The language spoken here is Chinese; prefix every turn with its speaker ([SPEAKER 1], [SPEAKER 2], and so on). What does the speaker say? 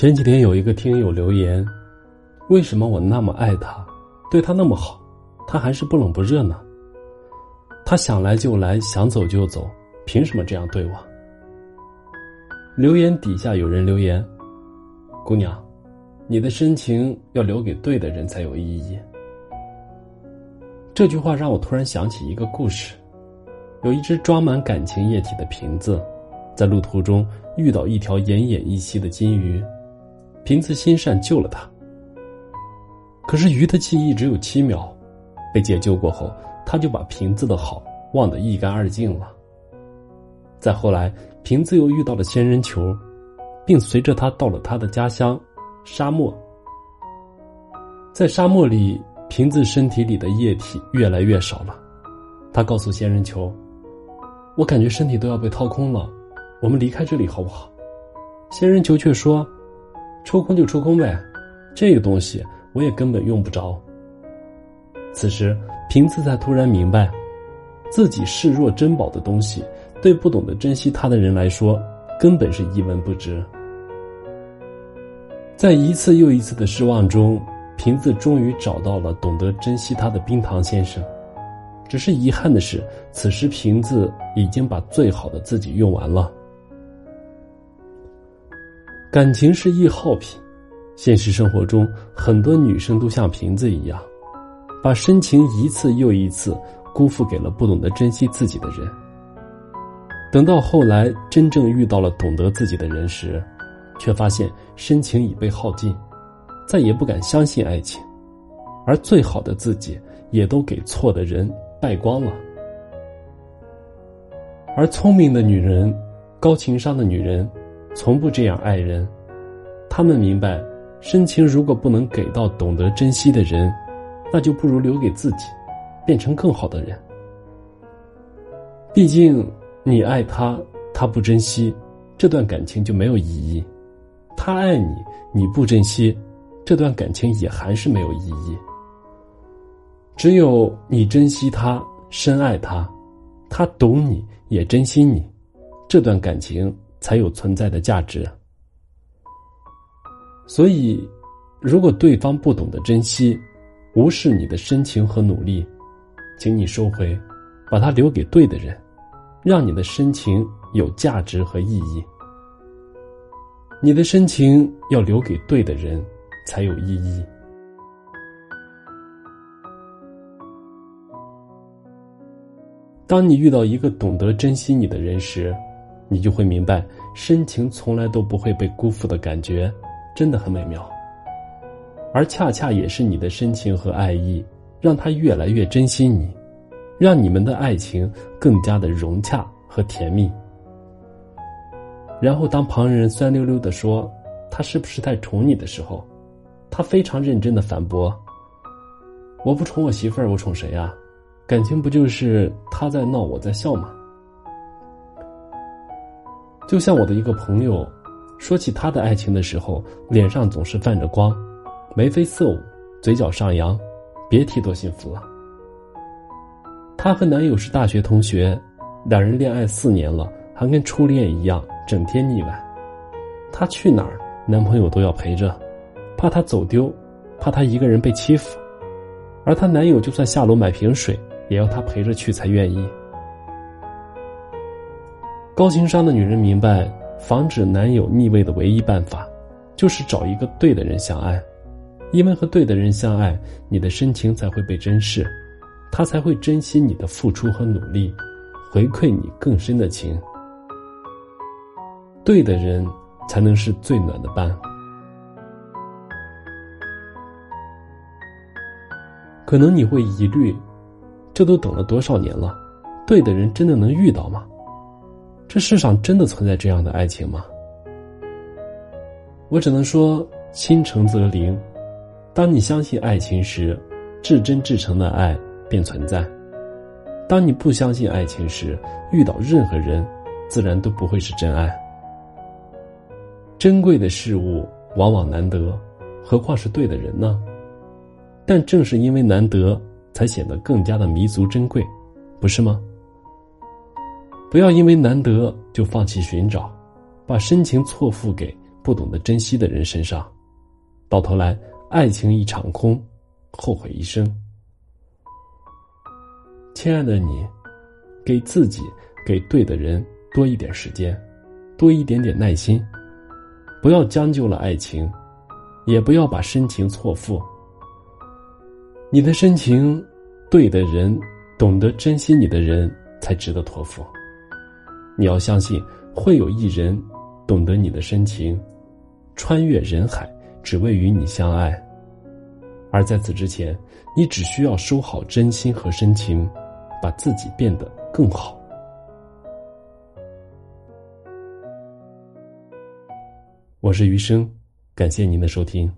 [SPEAKER 1] 前几天有一个听友留言：“为什么我那么爱他，对他那么好，他还是不冷不热呢？他想来就来，想走就走，凭什么这样对我？”留言底下有人留言：“姑娘，你的深情要留给对的人才有意义。”这句话让我突然想起一个故事：有一只装满感情液体的瓶子，在路途中遇到一条奄奄一息的金鱼。瓶子心善救了他，可是鱼的记忆只有七秒，被解救过后，他就把瓶子的好忘得一干二净了。再后来，瓶子又遇到了仙人球，并随着他到了他的家乡——沙漠。在沙漠里，瓶子身体里的液体越来越少了。他告诉仙人球：“我感觉身体都要被掏空了，我们离开这里好不好？”仙人球却说。抽空就抽空呗，这个东西我也根本用不着。此时，瓶子才突然明白，自己视若珍宝的东西，对不懂得珍惜它的人来说，根本是一文不值。在一次又一次的失望中，瓶子终于找到了懂得珍惜它的冰糖先生。只是遗憾的是，此时瓶子已经把最好的自己用完了。感情是易耗品，现实生活中很多女生都像瓶子一样，把深情一次又一次辜负给了不懂得珍惜自己的人。等到后来真正遇到了懂得自己的人时，却发现深情已被耗尽，再也不敢相信爱情，而最好的自己也都给错的人败光了。而聪明的女人，高情商的女人。从不这样爱人，他们明白，深情如果不能给到懂得珍惜的人，那就不如留给自己，变成更好的人。毕竟，你爱他，他不珍惜，这段感情就没有意义；他爱你，你不珍惜，这段感情也还是没有意义。只有你珍惜他，深爱他，他懂你也珍惜你，这段感情。才有存在的价值。所以，如果对方不懂得珍惜，无视你的深情和努力，请你收回，把它留给对的人，让你的深情有价值和意义。你的深情要留给对的人，才有意义。当你遇到一个懂得珍惜你的人时，你就会明白，深情从来都不会被辜负的感觉，真的很美妙。而恰恰也是你的深情和爱意，让他越来越珍惜你，让你们的爱情更加的融洽和甜蜜。然后，当旁人酸溜溜的说他是不是太宠你的时候，他非常认真的反驳：“我不宠我媳妇儿，我宠谁啊？感情不就是他在闹，我在笑吗？”就像我的一个朋友，说起他的爱情的时候，脸上总是泛着光，眉飞色舞，嘴角上扬，别提多幸福了。她和男友是大学同学，两人恋爱四年了，还跟初恋一样，整天腻歪。她去哪儿，男朋友都要陪着，怕她走丢，怕她一个人被欺负，而她男友就算下楼买瓶水，也要她陪着去才愿意。高情商的女人明白，防止男友逆位的唯一办法，就是找一个对的人相爱，因为和对的人相爱，你的深情才会被珍视，他才会珍惜你的付出和努力，回馈你更深的情。对的人，才能是最暖的伴。可能你会疑虑，这都等了多少年了，对的人真的能遇到吗？这世上真的存在这样的爱情吗？我只能说，心诚则灵。当你相信爱情时，至真至诚的爱便存在；当你不相信爱情时，遇到任何人，自然都不会是真爱。珍贵的事物往往难得，何况是对的人呢？但正是因为难得，才显得更加的弥足珍贵，不是吗？不要因为难得就放弃寻找，把深情错付给不懂得珍惜的人身上，到头来爱情一场空，后悔一生。亲爱的你，给自己、给对的人多一点时间，多一点点耐心，不要将就了爱情，也不要把深情错付。你的深情，对的人，懂得珍惜你的人，才值得托付。你要相信，会有一人懂得你的深情，穿越人海，只为与你相爱。而在此之前，你只需要收好真心和深情。把自己变得更好。我是余生，感谢您的收听。